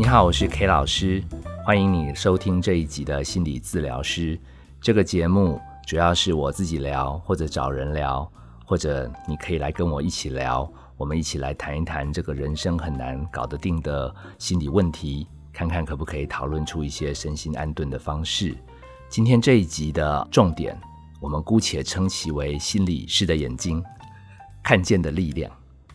你好，我是 K 老师，欢迎你收听这一集的心理治疗师。这个节目主要是我自己聊，或者找人聊，或者你可以来跟我一起聊，我们一起来谈一谈这个人生很难搞得定的心理问题，看看可不可以讨论出一些身心安顿的方式。今天这一集的重点，我们姑且称其为心理师的眼睛看见的力量。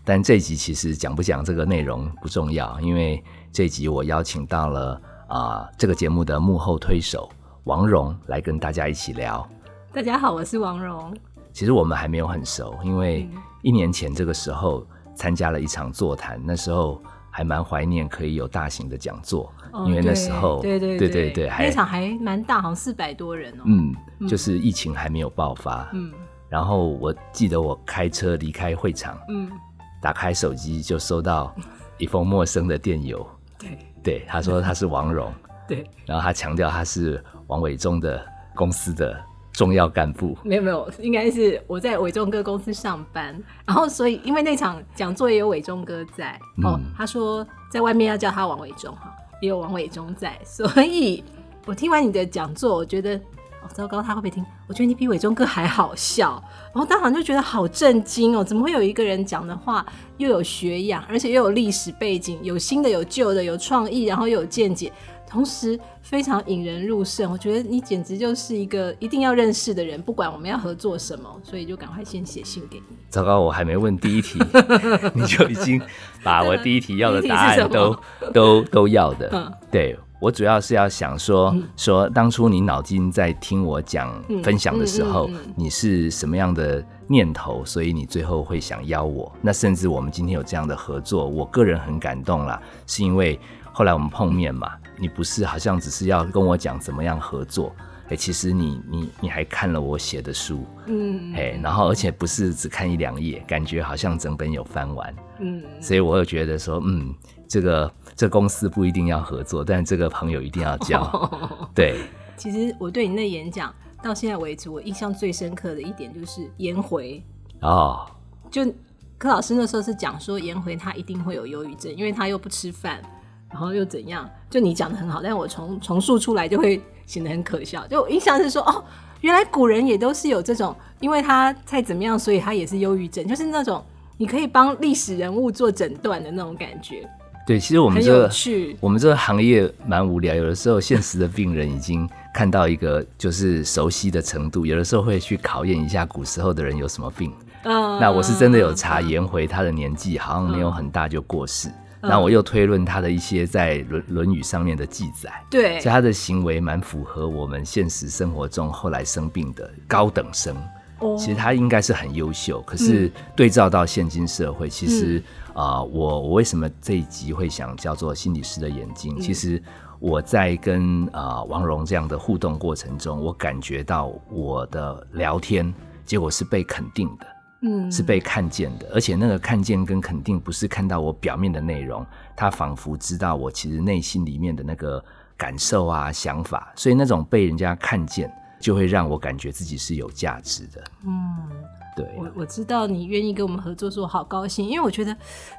但这一集其实讲不讲这个内容不重要，因为这一集我邀请到了啊这个节目的幕后推手王蓉来跟大家一起聊。大家好，我是王蓉。其实我们还没有很熟，因为一年前这个时候参加了一场座谈，那时候还蛮怀念可以有大型的讲座，因为那时候对对对对对，那场还蛮大，好像四百多人哦。嗯，就是疫情还没有爆发。嗯，然后我记得我开车离开会场。嗯。打开手机就收到一封陌生的电邮，对。对，他说他是王蓉，对，然后他强调他是王伟忠的公司的重要干部，没有没有，应该是我在伟忠哥公司上班，然后所以因为那场讲座也有伟忠哥在，哦，他说在外面要叫他王伟忠哈，也有王伟忠在，所以我听完你的讲座，我觉得。糟糕，他会不会听？我觉得你比伟忠哥还好笑，然后当场就觉得好震惊哦！怎么会有一个人讲的话又有学养，而且又有历史背景，有新的有旧的，有创意，然后又有见解，同时非常引人入胜。我觉得你简直就是一个一定要认识的人，不管我们要合作什么，所以就赶快先写信给你。糟糕，我还没问第一题，你就已经把我第一题要的答案都 都都要的，嗯，对。我主要是要想说说，当初你脑筋在听我讲分享的时候，你是什么样的念头？所以你最后会想邀我。那甚至我们今天有这样的合作，我个人很感动啦，是因为后来我们碰面嘛，你不是好像只是要跟我讲怎么样合作，哎，其实你你你还看了我写的书，嗯，哎，然后而且不是只看一两页，感觉好像整本有翻完，嗯，所以我又觉得说，嗯，这个。这公司不一定要合作，但这个朋友一定要交。对，其实我对你的演讲到现在为止，我印象最深刻的一点就是颜回哦。就柯老师那时候是讲说颜回他一定会有忧郁症，因为他又不吃饭，然后又怎样？就你讲的很好，但我重重述出来就会显得很可笑。就我印象是说，哦，原来古人也都是有这种，因为他再怎么样，所以他也是忧郁症，就是那种你可以帮历史人物做诊断的那种感觉。对，其实我们这个我们这个行业蛮无聊，有的时候现实的病人已经看到一个就是熟悉的程度，有的时候会去考验一下古时候的人有什么病。嗯，那我是真的有查颜回他的年纪好像没有很大就过世，那我又推论他的一些在《论论语》上面的记载，对，所以他的行为蛮符合我们现实生活中后来生病的高等生。其实他应该是很优秀，可是对照到现今社会，其实啊，我我为什么这一集会想叫做心理师的眼睛？其实我在跟啊王蓉这样的互动过程中，我感觉到我的聊天结果是被肯定的，嗯，是被看见的，而且那个看见跟肯定不是看到我表面的内容，他仿佛知道我其实内心里面的那个感受啊想法，所以那种被人家看见。就会让我感觉自己是有价值的。嗯，对，我我知道你愿意跟我们合作，说好高兴，因为我觉得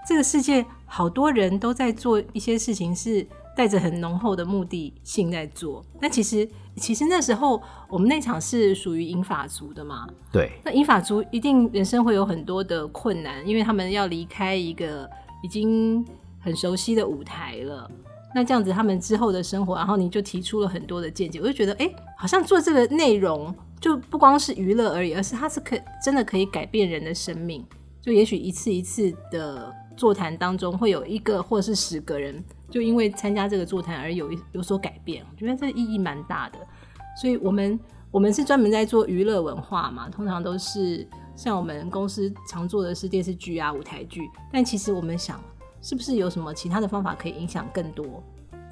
这个世界好多人都在做一些事情，是带着很浓厚的目的性在做。那其实，其实那时候我们那场是属于银法族的嘛？对。那银法族一定人生会有很多的困难，因为他们要离开一个已经很熟悉的舞台了。那这样子，他们之后的生活，然后你就提出了很多的见解，我就觉得，哎，好像做这个内容就不光是娱乐而已，而是它是可真的可以改变人的生命。就也许一次一次的座谈当中，会有一个或者是十个人，就因为参加这个座谈而有有所改变。我觉得这意义蛮大的。所以我们我们是专门在做娱乐文化嘛，通常都是像我们公司常做的是电视剧啊、舞台剧，但其实我们想。是不是有什么其他的方法可以影响更多，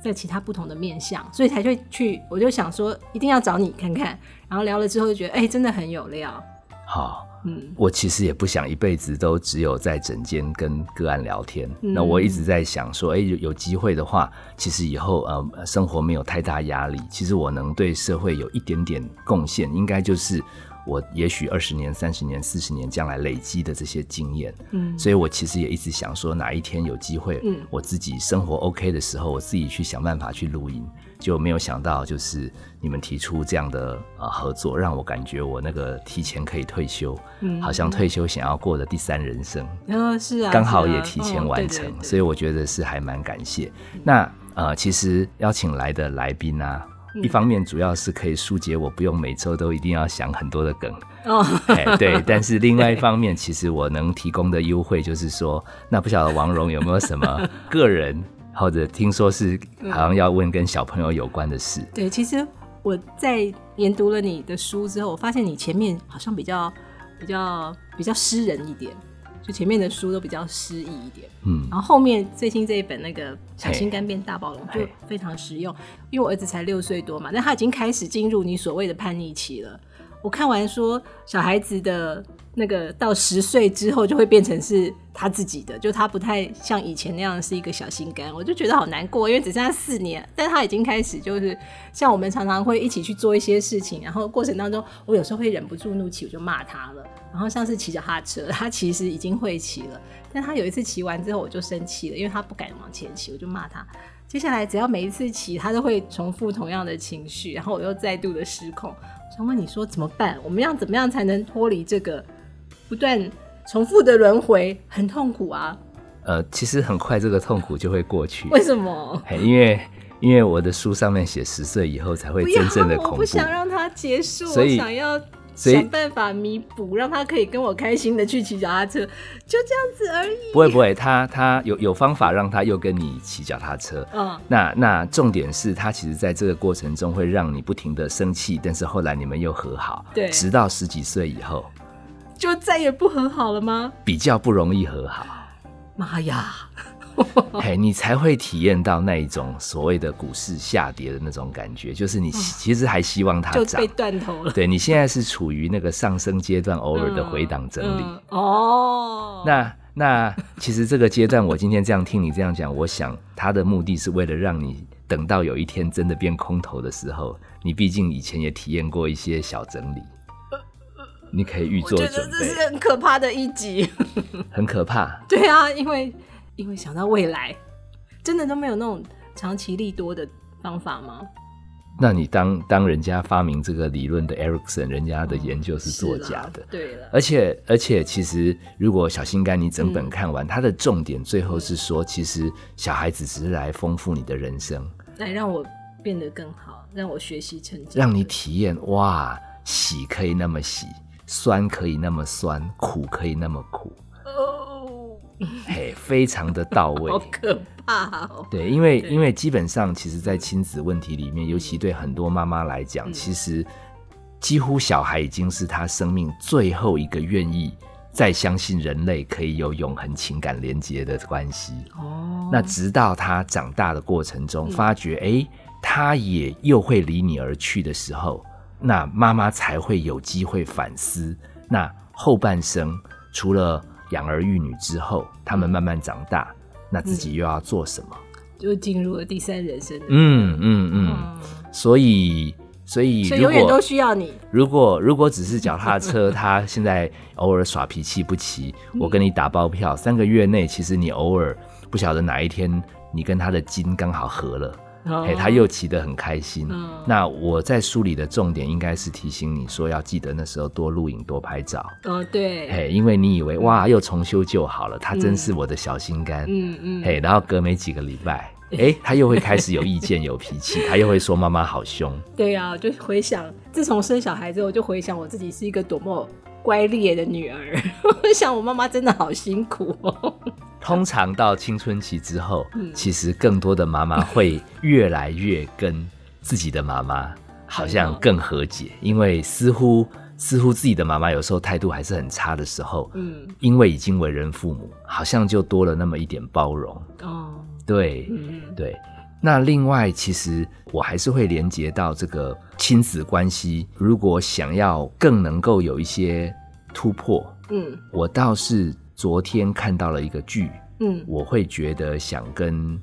在其他不同的面相，所以才会去，我就想说一定要找你看看，然后聊了之后就觉得，哎，真的很有料。好，嗯，我其实也不想一辈子都只有在诊间跟个案聊天，那我一直在想说，哎，有有机会的话，其实以后呃生活没有太大压力，其实我能对社会有一点点贡献，应该就是我也许二十年、三十年、四十年将来累积的这些经验。嗯，所以我其实也一直想说，哪一天有机会，嗯，我自己生活 OK 的时候，我自己去想办法去录音。就没有想到，就是你们提出这样的呃合作，让我感觉我那个提前可以退休，嗯，好像退休想要过的第三人生，嗯，是啊，刚好也提前完成，所以我觉得是还蛮感谢。那呃，其实邀请来的来宾啊，一方面主要是可以疏解我不用每周都一定要想很多的梗，哦，对，但是另外一方面，其实我能提供的优惠就是说，那不晓得王蓉有没有什么个人。或者听说是好像要问跟小朋友有关的事。对，其实我在研读了你的书之后，我发现你前面好像比较比较比较诗人一点，就前面的书都比较诗意一点。嗯，然后后面最新这一本那个《小心肝变大暴龙》就非常实用，因为我儿子才六岁多嘛，那他已经开始进入你所谓的叛逆期了。我看完说小孩子的。那个到十岁之后就会变成是他自己的，就他不太像以前那样是一个小心肝，我就觉得好难过，因为只剩下四年，但他已经开始就是像我们常常会一起去做一些事情，然后过程当中我有时候会忍不住怒气，我就骂他了。然后像是骑脚踏车，他其实已经会骑了，但他有一次骑完之后我就生气了，因为他不敢往前骑，我就骂他。接下来只要每一次骑，他都会重复同样的情绪，然后我又再度的失控。想问你说怎么办？我们要怎么样才能脱离这个？不断重复的轮回很痛苦啊。呃，其实很快这个痛苦就会过去。为什么？因为因为我的书上面写十岁以后才会真正的恐怖。我不想让它结束，我想要想办法弥补，让他可以跟我开心的去骑脚踏车，就这样子而已。不会不会，他他有有方法让他又跟你骑脚踏车。嗯，那那重点是他其实在这个过程中会让你不停的生气，但是后来你们又和好。对，直到十几岁以后。就再也不和好了吗？比较不容易和好。妈呀！嘿，你才会体验到那一种所谓的股市下跌的那种感觉，就是你其实还希望它涨，被断头了。对你现在是处于那个上升阶段，偶尔的回档整理。哦，那那其实这个阶段，我今天这样听你这样讲，我想他的目的是为了让你等到有一天真的变空头的时候，你毕竟以前也体验过一些小整理。你可以预做准备。我觉得这是很可怕的一集，很可怕。对啊，因为因为想到未来，真的都没有那种长期利多的方法吗？那你当当人家发明这个理论的 Ericsson，人家的研究是作假的。对了，而且而且，其实如果小心肝你整本看完，它的重点最后是说，其实小孩子只是来丰富你的人生，来让我变得更好，让我学习成长，让你体验哇，喜可以那么喜。酸可以那么酸，苦可以那么苦，哦，嘿，非常的到位，好可怕哦。对，因为因为基本上，其实，在亲子问题里面，尤其对很多妈妈来讲，其实几乎小孩已经是他生命最后一个愿意再相信人类可以有永恒情感连接的关系。哦，那直到他长大的过程中，发觉哎，他也又会离你而去的时候。那妈妈才会有机会反思，那后半生除了养儿育女之后，他们慢慢长大，那自己又要做什么？就进入了第三人生。嗯嗯嗯。所以所以所以永远都需要你。如果如果只是脚踏车，他现在偶尔耍脾气不骑，我跟你打包票，三个月内其实你偶尔不晓得哪一天你跟他的筋刚好合了。哎，他又骑得很开心。那我在书里的重点应该是提醒你说，要记得那时候多录影、多拍照。哦，对。哎，因为你以为哇，又重修旧好了，他真是我的小心肝。嗯嗯。哎，然后隔没几个礼拜，哎，他又会开始有意见、有脾气，他又会说妈妈好凶。对呀，就回想自从生小孩之后，就回想我自己是一个多么乖烈的女儿。我想我妈妈真的好辛苦哦。通常到青春期之后，其实更多的妈妈会越来越跟自己的妈妈好像更和解，因为似乎似乎自己的妈妈有时候态度还是很差的时候，嗯，因为已经为人父母，好像就多了那么一点包容。哦，对，对。那另外，其实我还是会连接到这个亲子关系，如果想要更能够有一些突破，嗯，我倒是。昨天看到了一个剧，嗯，我会觉得想跟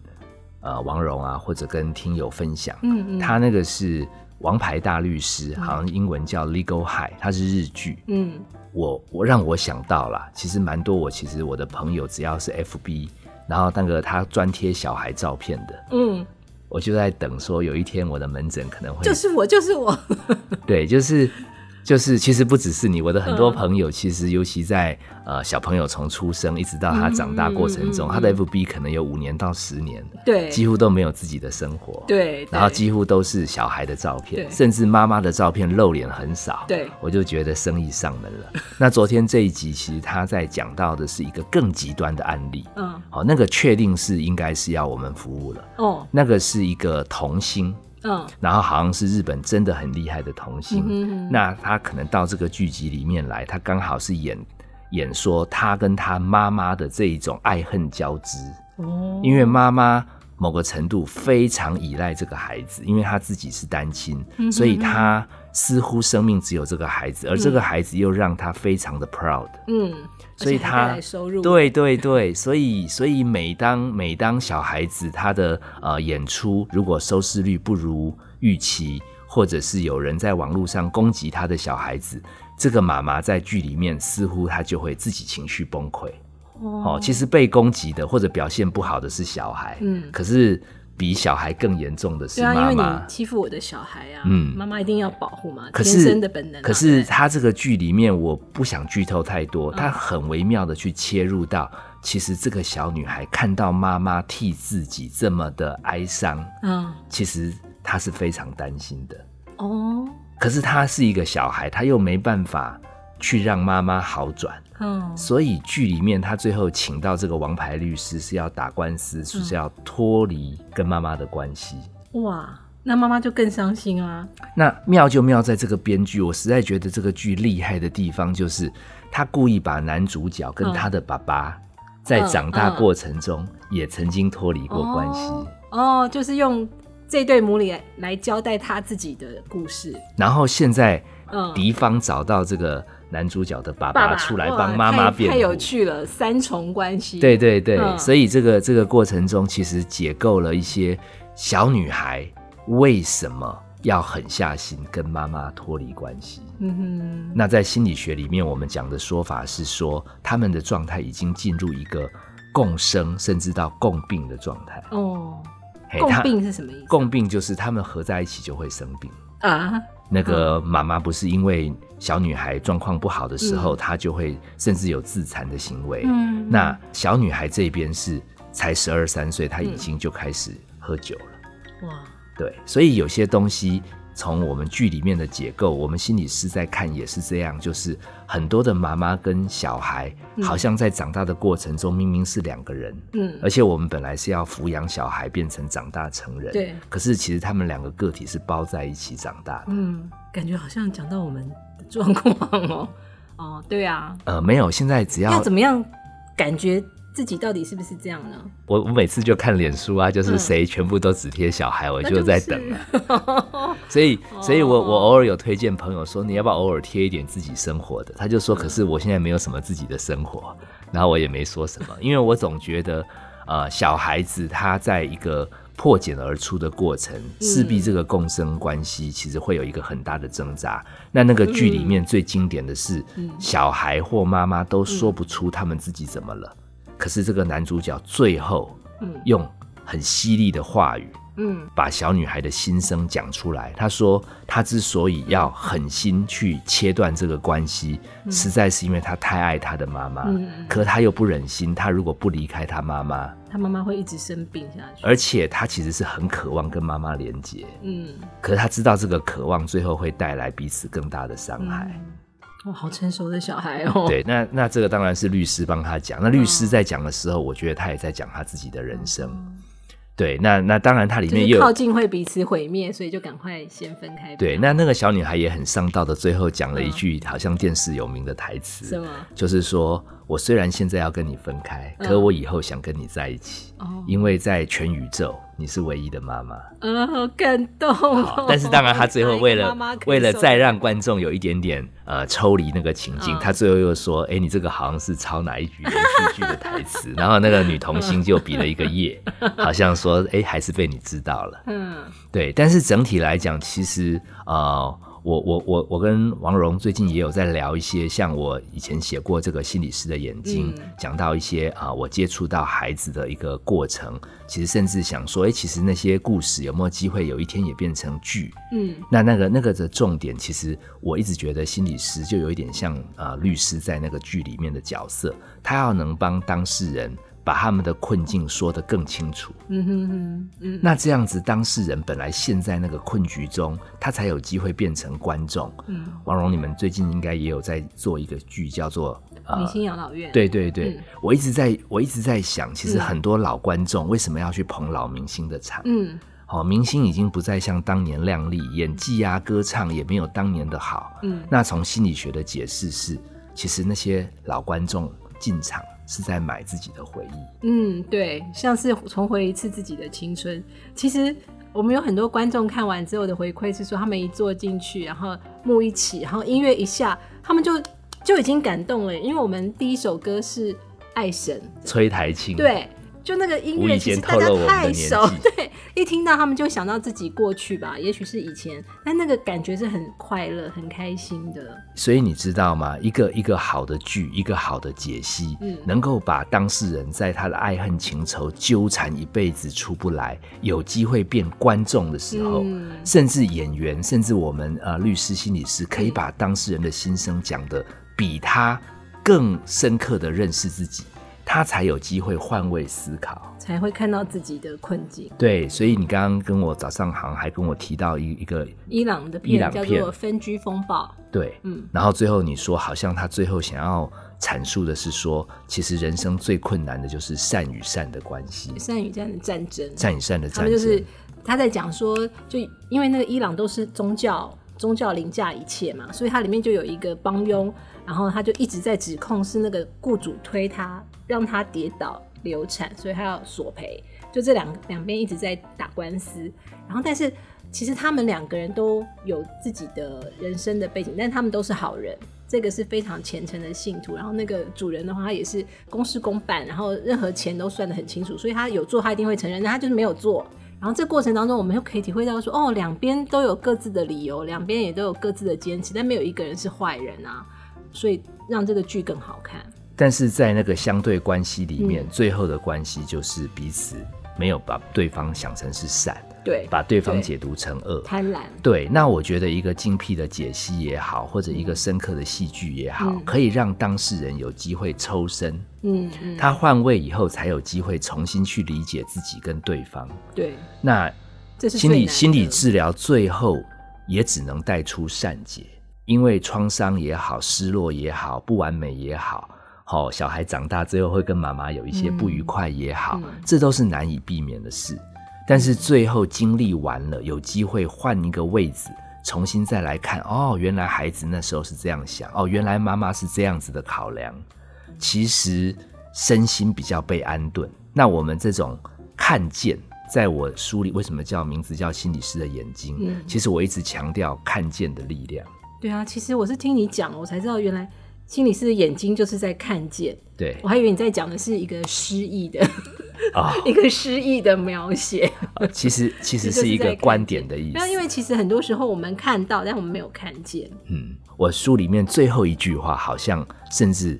呃王蓉啊，或者跟听友分享，嗯嗯，他那个是王牌大律师，好像英文叫 Legal High，它是日剧。嗯，我我让我想到了，其实蛮多。我其实我的朋友只要是 FB，然后那个他专贴小孩照片的，嗯，我就在等说有一天我的门诊可能会就是我就是我，对，就是。就是其实不只是你，我的很多朋友，其实尤其在呃小朋友从出生一直到他长大过程中，他的 FB 可能有五年到十年，对，几乎都没有自己的生活，对，然后几乎都是小孩的照片，甚至妈妈的照片露脸很少，对，我就觉得生意上门了。那昨天这一集其实他在讲到的是一个更极端的案例，嗯，好，那个确定是应该是要我们服务了，哦，那个是一个童星。嗯，然后好像是日本真的很厉害的童星，那他可能到这个剧集里面来，他刚好是演演说他跟他妈妈的这一种爱恨交织。哦，因为妈妈某个程度非常依赖这个孩子，因为他自己是单亲，所以他似乎生命只有这个孩子，而这个孩子又让他非常的 proud。嗯。所以他对对对，所以所以每当每当小孩子他的呃演出如果收视率不如预期，或者是有人在网络上攻击他的小孩子，这个妈妈在剧里面似乎她就会自己情绪崩溃。哦，其实被攻击的或者表现不好的是小孩，嗯，可是。比小孩更严重的是妈妈，因为你欺负我的小孩啊，嗯，妈妈一定要保护嘛，天生的本能。可是他这个剧里面，我不想剧透太多，他很微妙的去切入到，其实这个小女孩看到妈妈替自己这么的哀伤，嗯，其实她是非常担心的。哦，可是她是一个小孩，她又没办法。去让妈妈好转，嗯，所以剧里面他最后请到这个王牌律师是要打官司，是要脱离跟妈妈的关系。哇，那妈妈就更伤心啊。那妙就妙在这个编剧，我实在觉得这个剧厉害的地方就是他故意把男主角跟他的爸爸在长大过程中也曾经脱离过关系。哦，就是用这对母女来交代他自己的故事。然后现在敌方找到这个。男主角的爸爸出来帮妈妈辩护，太有趣了，三重关系。对对对，所以这个这个过程中，其实解构了一些小女孩为什么要狠下心跟妈妈脱离关系。嗯哼，那在心理学里面，我们讲的说法是说，他们的状态已经进入一个共生，甚至到共病的状态。哦，共病是什么意思？共病就是他们合在一起就会生病啊。那个妈妈不是因为小女孩状况不好的时候，她就会甚至有自残的行为。嗯，那小女孩这边是才十二三岁，她已经就开始喝酒了。哇，对，所以有些东西。从我们剧里面的结构，我们心理师在看也是这样，就是很多的妈妈跟小孩，好像在长大的过程中明明是两个人，嗯，而且我们本来是要抚养小孩变成长大成人，对，可是其实他们两个个体是包在一起长大的，嗯，感觉好像讲到我们的状况哦，哦，对啊，呃，没有，现在只要要怎么样感觉。自己到底是不是这样呢？我我每次就看脸书啊，就是谁全部都只贴小孩，我就在等了。所以，所以我我偶尔有推荐朋友说，你要不要偶尔贴一点自己生活的？他就说，可是我现在没有什么自己的生活，然后我也没说什么，因为我总觉得，呃，小孩子他在一个破茧而出的过程，势必这个共生关系其实会有一个很大的挣扎。那那个剧里面最经典的是，小孩或妈妈都说不出他们自己怎么了。可是这个男主角最后，用很犀利的话语，嗯，把小女孩的心声讲出来。他说，他之所以要狠心去切断这个关系，实在是因为他太爱他的妈妈。嗯，可他又不忍心，他如果不离开他妈妈，他妈妈会一直生病下去。而且他其实是很渴望跟妈妈连接。嗯，可是他知道这个渴望最后会带来彼此更大的伤害。哇，好成熟的小孩哦！对，那那这个当然是律师帮他讲。那律师在讲的时候，我觉得他也在讲他自己的人生。对，那那当然，他里面又靠近会彼此毁灭，所以就赶快先分开。对，那那个小女孩也很上道的，最后讲了一句好像电视有名的台词，什么？就是说我虽然现在要跟你分开，可我以后想跟你在一起，因为在全宇宙你是唯一的妈妈。嗯，好感动。但是当然，他最后为了为了再让观众有一点点呃抽离那个情境，他最后又说：“哎，你这个好像是抄哪一句连续剧的台词？” 然后那个女童星就比了一个耶，好像说：“哎，还是被你知道了。”嗯，对。但是整体来讲，其实呃。我我我我跟王蓉最近也有在聊一些，像我以前写过这个心理师的眼睛，讲到一些啊，我接触到孩子的一个过程，其实甚至想说，哎，其实那些故事有没有机会有一天也变成剧？嗯，那那个那个的重点，其实我一直觉得心理师就有一点像呃律师在那个剧里面的角色，他要能帮当事人。把他们的困境说得更清楚。嗯哼哼，嗯，那这样子，当事人本来陷在那个困局中，他才有机会变成观众。嗯，王蓉，你们最近应该也有在做一个剧，叫做《明星养老院》。对对对，我一直在我一直在想，其实很多老观众为什么要去捧老明星的场？嗯，好，明星已经不再像当年靓丽，演技啊、歌唱也没有当年的好。嗯，那从心理学的解释是，其实那些老观众进场。是在买自己的回忆，嗯，对，像是重回一次自己的青春。其实我们有很多观众看完之后的回馈是说，他们一坐进去，然后幕一起，然后音乐一下，他们就就已经感动了。因为我们第一首歌是《爱神》，崔台青，对。就那个音乐，其实大家太熟，对，一听到他们就想到自己过去吧，也许是以前，但那个感觉是很快乐、很开心的。所以你知道吗？一个一个好的剧，一个好的解析，嗯，能够把当事人在他的爱恨情仇纠缠一辈子出不来，有机会变观众的时候，甚至演员，甚至我们呃律师、心理师，可以把当事人的心声讲的比他更深刻的认识自己。他才有机会换位思考，才会看到自己的困境。对，所以你刚刚跟我早上好像还跟我提到一一个伊朗的片叫做《分居风暴》。对，嗯，然后最后你说，好像他最后想要阐述的是说，其实人生最困难的就是善与善的关系，善与善的战争，善与善的战争。就是他在讲说，就因为那个伊朗都是宗教，宗教凌驾一切嘛，所以它里面就有一个帮佣。然后他就一直在指控是那个雇主推他，让他跌倒流产，所以他要索赔。就这两两边一直在打官司。然后，但是其实他们两个人都有自己的人生的背景，但他们都是好人。这个是非常虔诚的信徒。然后那个主人的话，他也是公事公办，然后任何钱都算得很清楚，所以他有做，他一定会承认。但他就是没有做。然后这过程当中，我们又可以体会到说，哦，两边都有各自的理由，两边也都有各自的坚持，但没有一个人是坏人啊。所以让这个剧更好看，但是在那个相对关系里面，最后的关系就是彼此没有把对方想成是善，对，把对方解读成恶，贪婪。对，那我觉得一个精辟的解析也好，或者一个深刻的戏剧也好，可以让当事人有机会抽身，嗯嗯，他换位以后才有机会重新去理解自己跟对方。对，那心理心理治疗最后也只能带出善解。因为创伤也好，失落也好，不完美也好，好小孩长大之后会跟妈妈有一些不愉快也好，这都是难以避免的事。但是最后经历完了，有机会换一个位置，重新再来看，哦，原来孩子那时候是这样想，哦，原来妈妈是这样子的考量，其实身心比较被安顿。那我们这种看见，在我书里为什么叫名字叫心理师的眼睛？其实我一直强调看见的力量。对啊，其实我是听你讲，我才知道原来心理师的眼睛就是在看见。对，我还以为你在讲的是一个失意的啊，一个失意的描写。其实其实 是一个观点的意思。因为其实很多时候我们看到，但我们没有看见。嗯，我书里面最后一句话，好像甚至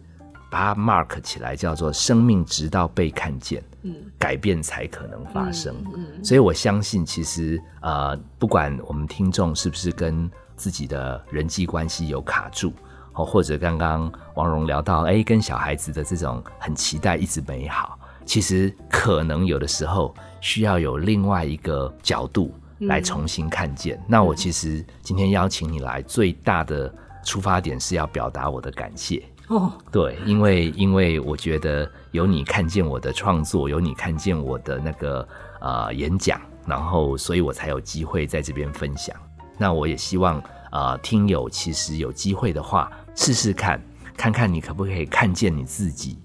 把它 mark 起来，叫做“生命直到被看见，嗯，改变才可能发生”。嗯，所以我相信，其实呃，不管我们听众是不是跟自己的人际关系有卡住，哦，或者刚刚王蓉聊到，哎，跟小孩子的这种很期待一直美好，其实可能有的时候需要有另外一个角度来重新看见。那我其实今天邀请你来，最大的出发点是要表达我的感谢哦，对，因为因为我觉得有你看见我的创作，有你看见我的那个呃演讲，然后所以我才有机会在这边分享。那我也希望，呃，听友其实有机会的话，试试看，看看你可不可以看见你自己，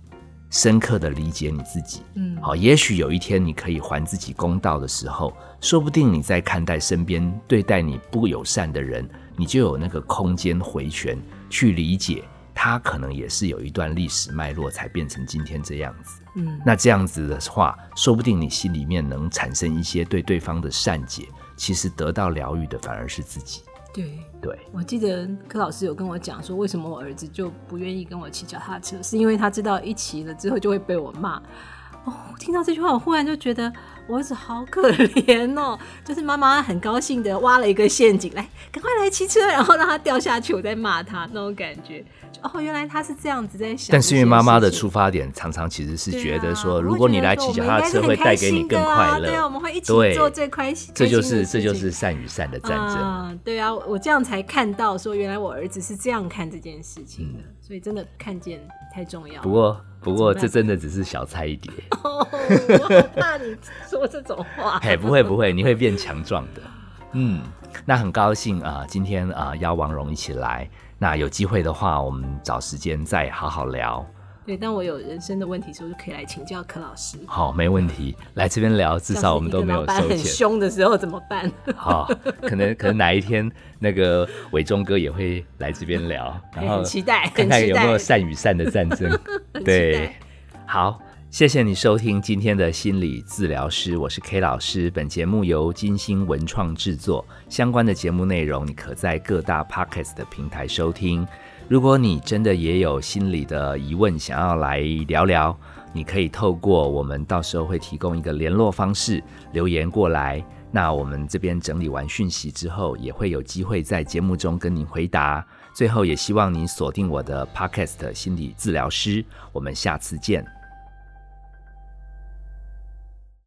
深刻的理解你自己。嗯，好，也许有一天你可以还自己公道的时候，说不定你在看待身边对待你不友善的人，你就有那个空间回旋去理解，他可能也是有一段历史脉络才变成今天这样子。嗯，那这样子的话，说不定你心里面能产生一些对对方的善解，其实得到疗愈的反而是自己。对对，我记得柯老师有跟我讲说，为什么我儿子就不愿意跟我骑脚踏车，是因为他知道一骑了之后就会被我骂。哦，听到这句话，我忽然就觉得我儿子好可怜哦，就是妈妈很高兴的挖了一个陷阱，来，赶快来骑车，然后让他掉下去，我在骂他那种感觉。哦，原来他是这样子在想。但是因为妈妈的出发点常常其实是觉得说，如果你来骑脚踏车会带给你更快乐，对啊，我们会一起做最开心。这就是这就是善与善的战争。对啊，我这样才看到说，原来我儿子是这样看这件事情的，所以真的看见太重要。不过不过这真的只是小菜一碟。我好怕你说这种话。嘿，不会不会，你会变强壮的。嗯，那很高兴啊，今天啊邀王蓉一起来。那有机会的话，我们找时间再好好聊。对，当我有人生的问题时候，就可以来请教柯老师。好，没问题，来这边聊，至少我们都没有收钱。很凶的时候怎么办？好，可能可能哪一天那个伟忠哥也会来这边聊，然后期待看看有没有善与善的战争。对，好。谢谢你收听今天的心理治疗师，我是 K 老师。本节目由金星文创制作，相关的节目内容你可在各大 Podcast 的平台收听。如果你真的也有心理的疑问，想要来聊聊，你可以透过我们到时候会提供一个联络方式留言过来。那我们这边整理完讯息之后，也会有机会在节目中跟您回答。最后，也希望您锁定我的 Podcast 心理治疗师。我们下次见。